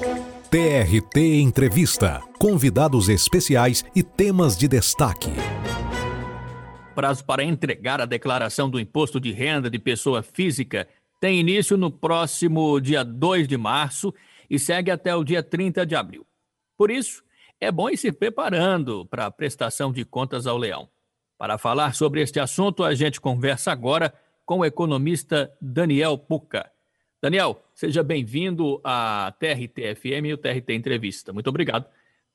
TRT Entrevista. Convidados especiais e temas de destaque. Prazo para entregar a declaração do imposto de renda de pessoa física tem início no próximo dia 2 de março e segue até o dia 30 de abril. Por isso, é bom ir se preparando para a prestação de contas ao leão. Para falar sobre este assunto, a gente conversa agora com o economista Daniel Puca. Daniel, seja bem-vindo à TRT-FM e o TRT Entrevista. Muito obrigado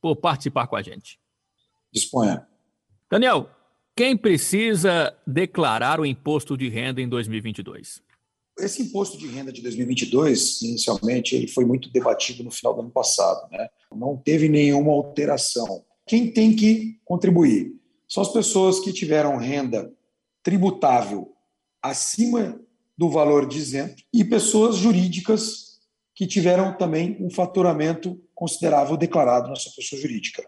por participar com a gente. Disponha. Daniel, quem precisa declarar o imposto de renda em 2022? Esse imposto de renda de 2022, inicialmente, ele foi muito debatido no final do ano passado. Né? Não teve nenhuma alteração. Quem tem que contribuir? São as pessoas que tiveram renda tributável acima do valor de isento e pessoas jurídicas que tiveram também um faturamento considerável declarado na sua pessoa jurídica.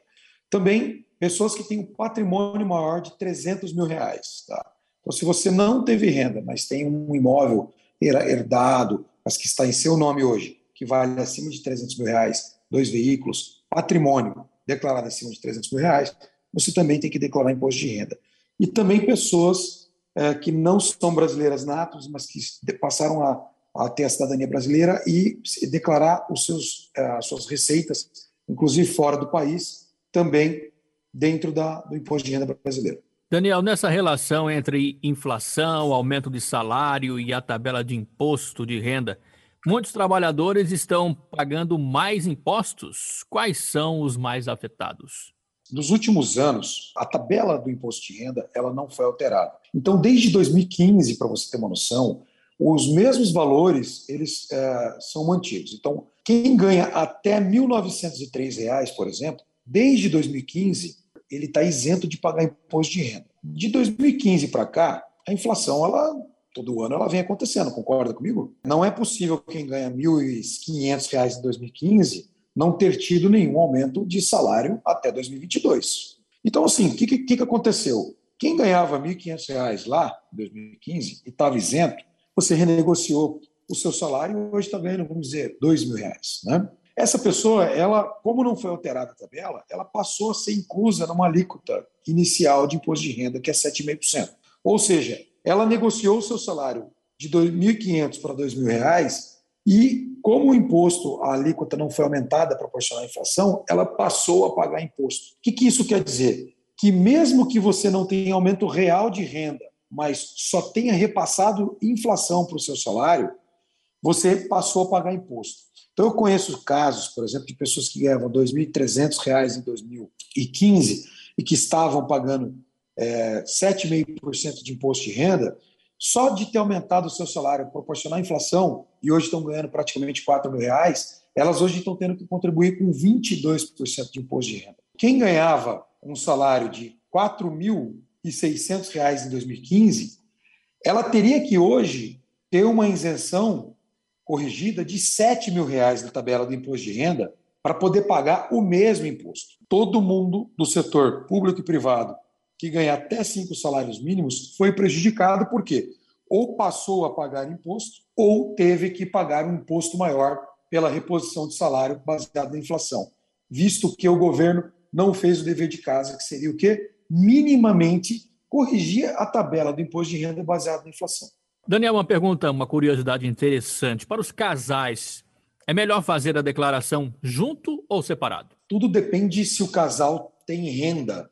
Também pessoas que têm um patrimônio maior de 300 mil reais. Tá? Então, se você não teve renda, mas tem um imóvel herdado, mas que está em seu nome hoje, que vale acima de 300 mil reais, dois veículos, patrimônio declarado acima de 300 mil reais, você também tem que declarar imposto de renda. E também pessoas é, que não são brasileiras natos, mas que passaram a, a ter a cidadania brasileira e declarar os seus, é, as suas receitas, inclusive fora do país, também dentro da, do imposto de renda brasileiro. Daniel, nessa relação entre inflação, aumento de salário e a tabela de imposto de renda, muitos trabalhadores estão pagando mais impostos. Quais são os mais afetados? Nos últimos anos, a tabela do imposto de renda ela não foi alterada. Então, desde 2015, para você ter uma noção, os mesmos valores eles é, são mantidos. Então, quem ganha até 1.903 reais, por exemplo, desde 2015, ele está isento de pagar imposto de renda. De 2015 para cá, a inflação, ela todo ano ela vem acontecendo, concorda comigo? Não é possível quem ganha R$ 1.500 em 2015 não ter tido nenhum aumento de salário até 2022. Então, assim, o que, que, que aconteceu? Quem ganhava R$ 1.500 lá, em 2015, e estava isento, você renegociou o seu salário hoje está ganhando, vamos dizer, R$ 2.000. Né? Essa pessoa, ela, como não foi alterada a tabela, ela passou a ser inclusa numa alíquota inicial de imposto de renda, que é 7,5%. Ou seja, ela negociou o seu salário de R$ 2.500 para R$ 2.000 e, como o imposto, a alíquota não foi aumentada proporcional à inflação, ela passou a pagar imposto. O que, que isso quer dizer? Que mesmo que você não tenha aumento real de renda, mas só tenha repassado inflação para o seu salário, você passou a pagar imposto. Então, eu conheço casos, por exemplo, de pessoas que ganhavam R$ 2.300 em 2015 e que estavam pagando é, 7,5% de imposto de renda, só de ter aumentado o seu salário proporcional à inflação, e hoje estão ganhando praticamente 4 mil reais, elas hoje estão tendo que contribuir com 22% de imposto de renda. Quem ganhava um salário de R$ 4.600 em 2015, ela teria que hoje ter uma isenção corrigida de 7 mil reais na tabela do imposto de renda para poder pagar o mesmo imposto. Todo mundo do setor público e privado que ganha até cinco salários mínimos foi prejudicado porque ou passou a pagar imposto ou teve que pagar um imposto maior pela reposição de salário baseado na inflação, visto que o governo não fez o dever de casa, que seria o quê? Minimamente corrigir a tabela do imposto de renda baseado na inflação. Daniel, uma pergunta, uma curiosidade interessante. Para os casais, é melhor fazer a declaração junto ou separado? Tudo depende se o casal tem renda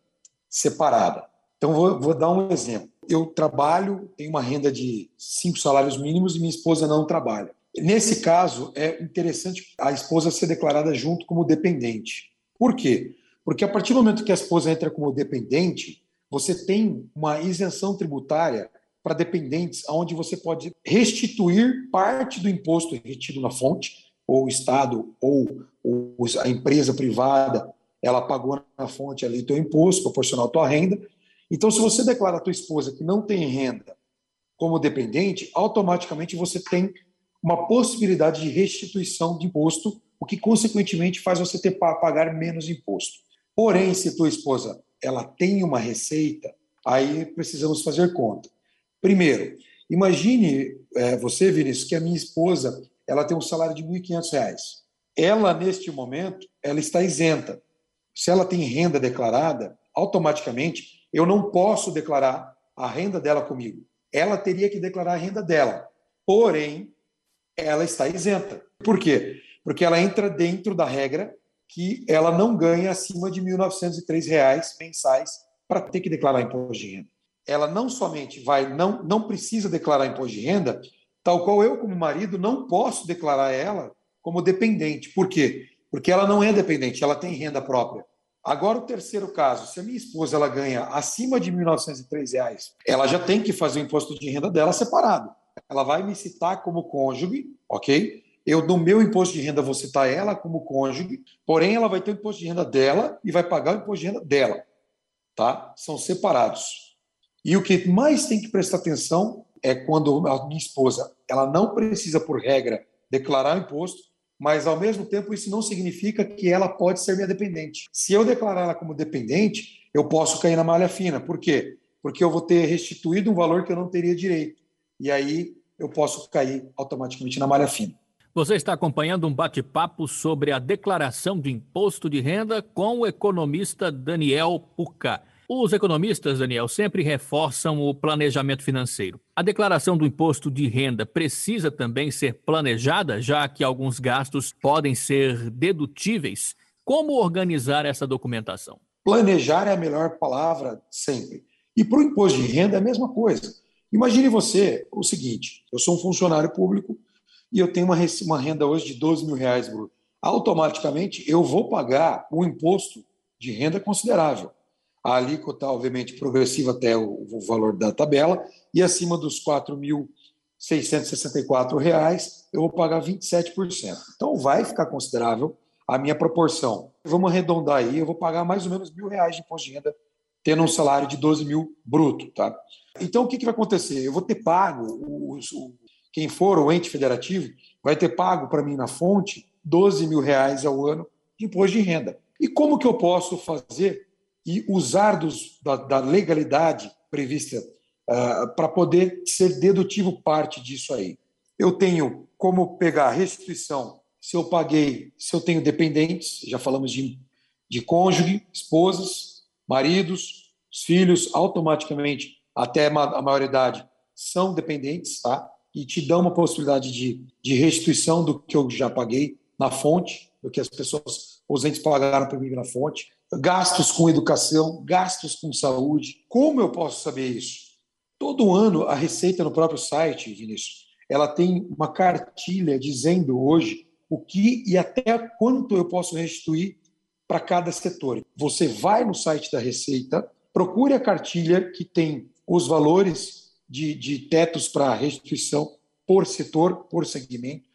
separada. Então, vou, vou dar um exemplo. Eu trabalho, tenho uma renda de cinco salários mínimos e minha esposa não trabalha. Nesse caso, é interessante a esposa ser declarada junto como dependente. Por quê? Porque a partir do momento que a esposa entra como dependente, você tem uma isenção tributária para dependentes, onde você pode restituir parte do imposto retido na fonte, ou o Estado, ou a empresa privada ela pagou na fonte ali teu imposto proporcional à tua renda. Então, se você declara a tua esposa que não tem renda como dependente, automaticamente você tem uma possibilidade de restituição de imposto, o que consequentemente faz você ter para pagar menos imposto. Porém, se tua esposa ela tem uma receita, aí precisamos fazer conta. Primeiro, imagine é, você, Vinícius, que a minha esposa ela tem um salário de R$ 1.500 ela, neste momento, ela está isenta. Se ela tem renda declarada, automaticamente eu não posso declarar a renda dela comigo. Ela teria que declarar a renda dela. Porém, ela está isenta. Por quê? Porque ela entra dentro da regra que ela não ganha acima de R$ 1.903 mensais para ter que declarar imposto de renda. Ela não somente vai, não, não precisa declarar imposto de renda, tal qual eu, como marido, não posso declarar ela como dependente. Por quê? Porque ela não é dependente, ela tem renda própria. Agora, o terceiro caso, se a minha esposa ela ganha acima de R$ 1.903, ela já tem que fazer o imposto de renda dela separado. Ela vai me citar como cônjuge, ok? Eu, no meu imposto de renda, vou citar ela como cônjuge, porém, ela vai ter o imposto de renda dela e vai pagar o imposto de renda dela. Tá? São separados. E o que mais tem que prestar atenção é quando a minha esposa ela não precisa, por regra, declarar o imposto, mas ao mesmo tempo isso não significa que ela pode ser minha dependente. Se eu declarar ela como dependente, eu posso cair na malha fina. Por quê? Porque eu vou ter restituído um valor que eu não teria direito. E aí eu posso cair automaticamente na malha fina. Você está acompanhando um bate-papo sobre a declaração de imposto de renda com o economista Daniel Puca. Os economistas, Daniel, sempre reforçam o planejamento financeiro. A declaração do imposto de renda precisa também ser planejada, já que alguns gastos podem ser dedutíveis. Como organizar essa documentação? Planejar é a melhor palavra sempre. E para o imposto de renda é a mesma coisa. Imagine você o seguinte: eu sou um funcionário público e eu tenho uma, uma renda hoje de 12 mil reais bruto. Automaticamente eu vou pagar um imposto de renda considerável a alíquota, obviamente, progressiva até o, o valor da tabela, e acima dos R$ 4.664, eu vou pagar 27%. Então, vai ficar considerável a minha proporção. Vamos arredondar aí, eu vou pagar mais ou menos mil reais de imposto de renda, tendo um salário de 12 mil bruto. Tá? Então, o que, que vai acontecer? Eu vou ter pago, o, o, quem for o ente federativo, vai ter pago para mim na fonte 12 mil reais ao ano de imposto de renda. E como que eu posso fazer e usar dos, da, da legalidade prevista uh, para poder ser dedutivo parte disso aí. Eu tenho como pegar restituição se eu paguei, se eu tenho dependentes, já falamos de, de cônjuge, esposas, maridos, os filhos, automaticamente, até a maioridade, são dependentes, tá? E te dão uma possibilidade de, de restituição do que eu já paguei na fonte, do que as pessoas, os entes pagaram para mim na fonte gastos com educação, gastos com saúde. Como eu posso saber isso? Todo ano, a Receita, no próprio site, Vinícius, ela tem uma cartilha dizendo hoje o que e até quanto eu posso restituir para cada setor. Você vai no site da Receita, procure a cartilha que tem os valores de, de tetos para restituição por setor, por segmento,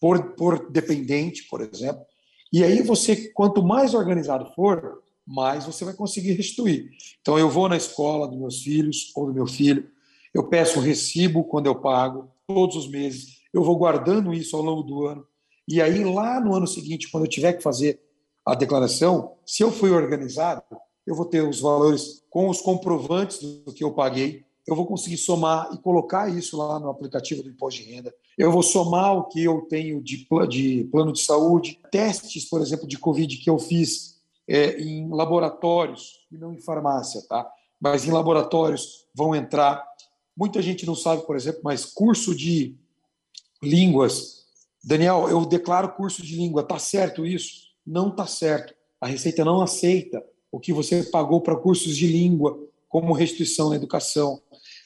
por, por dependente, por exemplo. E aí você, quanto mais organizado for, mais você vai conseguir restituir. Então eu vou na escola dos meus filhos ou do meu filho, eu peço o recibo quando eu pago, todos os meses, eu vou guardando isso ao longo do ano. E aí lá no ano seguinte, quando eu tiver que fazer a declaração, se eu fui organizado, eu vou ter os valores com os comprovantes do que eu paguei, eu vou conseguir somar e colocar isso lá no aplicativo do imposto de renda. Eu vou somar o que eu tenho de plano de saúde, testes, por exemplo, de Covid que eu fiz é, em laboratórios e não em farmácia, tá? Mas em laboratórios vão entrar. Muita gente não sabe, por exemplo, mas curso de línguas. Daniel, eu declaro curso de língua. Tá certo isso? Não tá certo. A Receita não aceita o que você pagou para cursos de língua como restituição na educação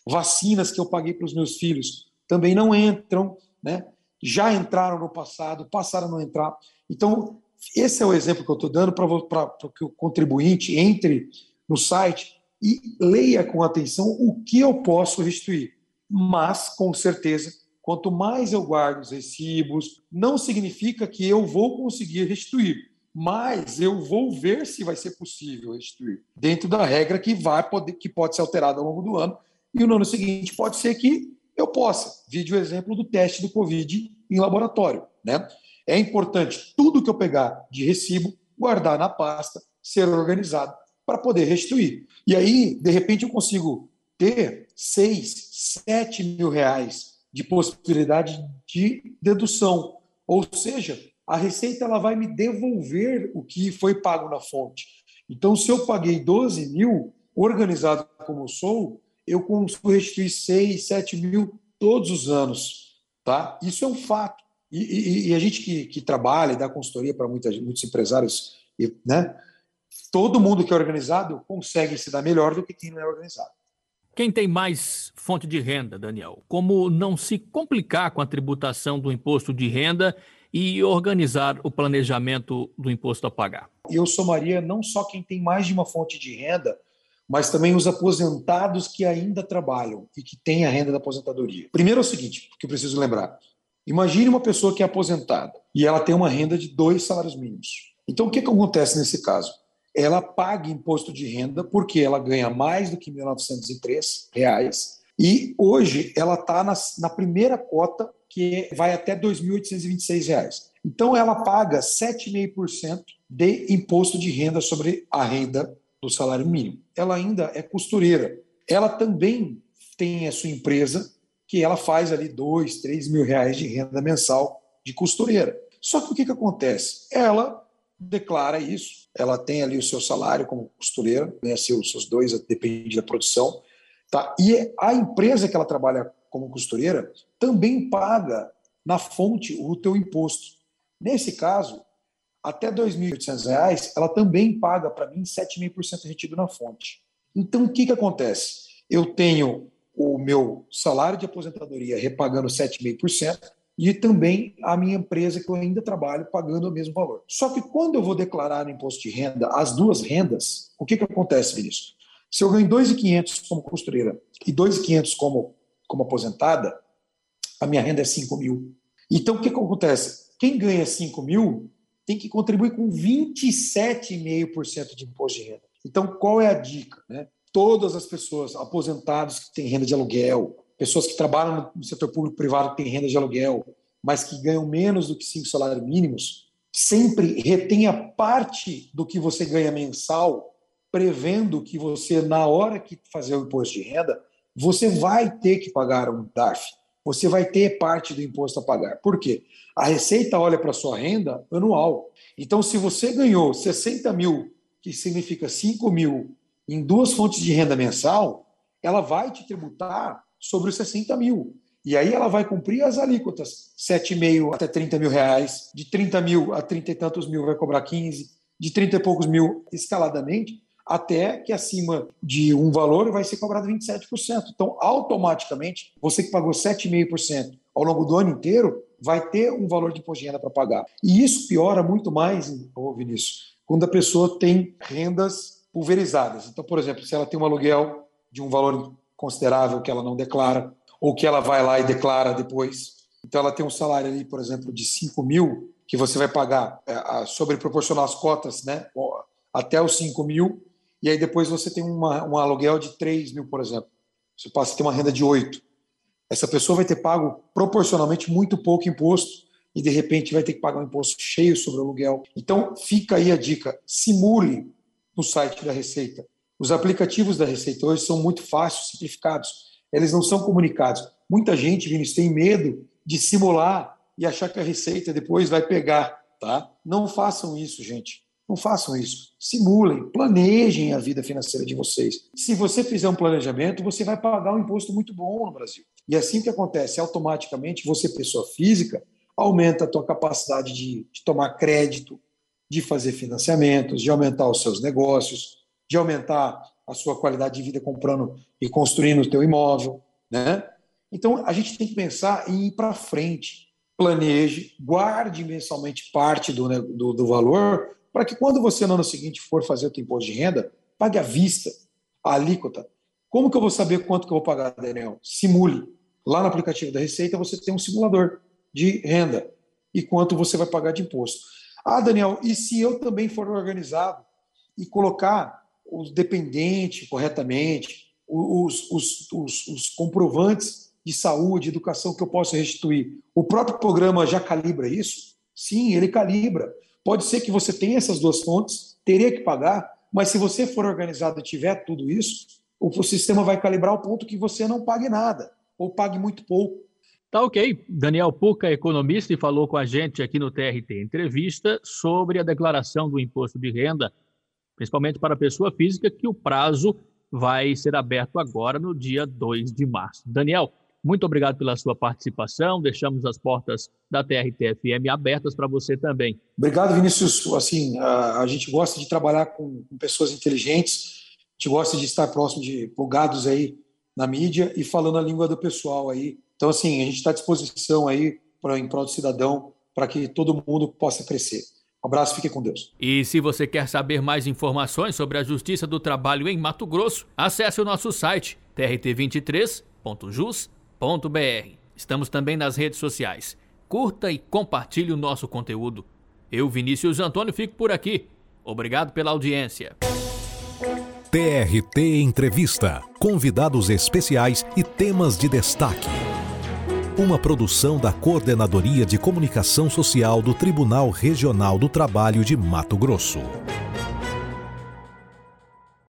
vacinas que eu paguei para os meus filhos também não entram, né? já entraram no passado, passaram a não entrar. Então, esse é o exemplo que eu estou dando para que o contribuinte entre no site e leia com atenção o que eu posso restituir. Mas, com certeza, quanto mais eu guardo os recibos, não significa que eu vou conseguir restituir, mas eu vou ver se vai ser possível restituir, dentro da regra que vai poder, que pode ser alterada ao longo do ano e no ano seguinte pode ser que eu possa. Vídeo exemplo do teste do Covid em laboratório. Né? É importante tudo que eu pegar de recibo, guardar na pasta, ser organizado para poder restituir. E aí, de repente, eu consigo ter 6, 7 mil reais de possibilidade de dedução. Ou seja, a Receita ela vai me devolver o que foi pago na fonte. Então, se eu paguei 12 mil, organizado como eu sou, eu consigo restituir 6, 7 mil todos os anos. Tá? Isso é um fato. E, e, e a gente que, que, trabalha e dá consultoria para muitos empresários, né? todo mundo que é organizado consegue se dar melhor do que quem não é organizado. Quem tem mais fonte de renda, Daniel? Como não se complicar com a tributação do imposto de renda e organizar o planejamento do imposto a pagar? Eu somaria não só quem tem mais de uma fonte de renda, mas também os aposentados que ainda trabalham e que têm a renda da aposentadoria. Primeiro é o seguinte, que eu preciso lembrar. Imagine uma pessoa que é aposentada e ela tem uma renda de dois salários mínimos. Então, o que, que acontece nesse caso? Ela paga imposto de renda porque ela ganha mais do que 1.903 reais, e hoje ela está na, na primeira cota que vai até R$ 2.826. Então, ela paga 7,5% de imposto de renda sobre a renda do salário mínimo. Ela ainda é costureira. Ela também tem a sua empresa, que ela faz ali dois, três mil reais de renda mensal de costureira. Só que o que, que acontece? Ela declara isso, ela tem ali o seu salário como costureira, né, seus, seus dois, depende da produção, tá? e a empresa que ela trabalha como costureira também paga na fonte o teu imposto. Nesse caso, até R$ 2.800, ela também paga para mim 7,5% retido na fonte. Então, o que, que acontece? Eu tenho o meu salário de aposentadoria repagando 7,5% e também a minha empresa que eu ainda trabalho pagando o mesmo valor. Só que quando eu vou declarar no imposto de renda as duas rendas, o que, que acontece, Vinícius? Se eu ganho 2.500 como costureira e 2.500 como, como aposentada, a minha renda é 5 mil. Então, o que, que acontece? Quem ganha 5 mil tem que contribuir com 27,5% de imposto de renda. Então, qual é a dica? Né? Todas as pessoas, aposentados que têm renda de aluguel, pessoas que trabalham no setor público privado que têm renda de aluguel, mas que ganham menos do que cinco salários mínimos, sempre retenha parte do que você ganha mensal, prevendo que você, na hora que fazer o imposto de renda, você vai ter que pagar um DARF você vai ter parte do imposto a pagar. Por quê? A Receita olha para a sua renda anual. Então, se você ganhou 60 mil, que significa 5 mil, em duas fontes de renda mensal, ela vai te tributar sobre os 60 mil. E aí ela vai cumprir as alíquotas, 7,5 até 30 mil reais, de 30 mil a 30 e tantos mil vai cobrar 15, de 30 e poucos mil escaladamente, até que acima de um valor vai ser cobrado 27%. Então, automaticamente, você que pagou 7,5% ao longo do ano inteiro, vai ter um valor de imposto de renda para pagar. E isso piora muito mais, oh, Vinícius, quando a pessoa tem rendas pulverizadas. Então, por exemplo, se ela tem um aluguel de um valor considerável que ela não declara, ou que ela vai lá e declara depois. Então, ela tem um salário ali, por exemplo, de 5 mil, que você vai pagar é, sobre proporcionar as cotas né, até os 5 mil, e aí depois você tem uma, um aluguel de 3 mil, por exemplo. Você passa a ter uma renda de 8. Essa pessoa vai ter pago proporcionalmente muito pouco imposto e de repente vai ter que pagar um imposto cheio sobre o aluguel. Então fica aí a dica: simule no site da Receita. Os aplicativos da Receita hoje são muito fáceis, simplificados. Eles não são comunicados. Muita gente, Vinícius, tem medo de simular e achar que a Receita depois vai pegar. Tá? Não façam isso, gente. Não façam isso. Simulem, planejem a vida financeira de vocês. Se você fizer um planejamento, você vai pagar um imposto muito bom no Brasil. E assim que acontece, automaticamente você, pessoa física, aumenta a tua capacidade de, de tomar crédito, de fazer financiamentos, de aumentar os seus negócios, de aumentar a sua qualidade de vida comprando e construindo o teu imóvel, né? Então a gente tem que pensar em ir para frente, planeje, guarde mensalmente parte do, do, do valor para que quando você no ano seguinte for fazer o teu imposto de renda, pague à vista a alíquota. Como que eu vou saber quanto que eu vou pagar, Daniel? Simule. Lá no aplicativo da Receita você tem um simulador de renda e quanto você vai pagar de imposto. Ah, Daniel, e se eu também for organizado e colocar os dependentes corretamente, os, os, os, os comprovantes de saúde, educação que eu posso restituir, o próprio programa já calibra isso? Sim, ele calibra. Pode ser que você tenha essas duas fontes, teria que pagar, mas se você for organizado e tiver tudo isso, o sistema vai calibrar ao ponto que você não pague nada, ou pague muito pouco. Tá ok. Daniel Puca, economista, e falou com a gente aqui no TRT Entrevista sobre a declaração do imposto de renda, principalmente para a pessoa física, que o prazo vai ser aberto agora no dia 2 de março. Daniel, muito obrigado pela sua participação. Deixamos as portas da TRT-FM abertas para você também. Obrigado, Vinícius. Assim, a, gente gosta de trabalhar com, pessoas inteligentes, a gente gosta de estar próximo de plugados aí na mídia e falando a língua do pessoal aí então, assim, a gente está à disposição aí para em prol do cidadão para que todo mundo possa crescer. Um abraço, fique com Deus. E se você quer saber mais informações sobre a Justiça do Trabalho em Mato Grosso, acesse o nosso site trt23.jus.br. Estamos também nas redes sociais. Curta e compartilhe o nosso conteúdo. Eu, Vinícius Antônio, fico por aqui. Obrigado pela audiência. TRT Entrevista. Convidados especiais e temas de destaque uma produção da Coordenadoria de Comunicação Social do Tribunal Regional do Trabalho de Mato Grosso.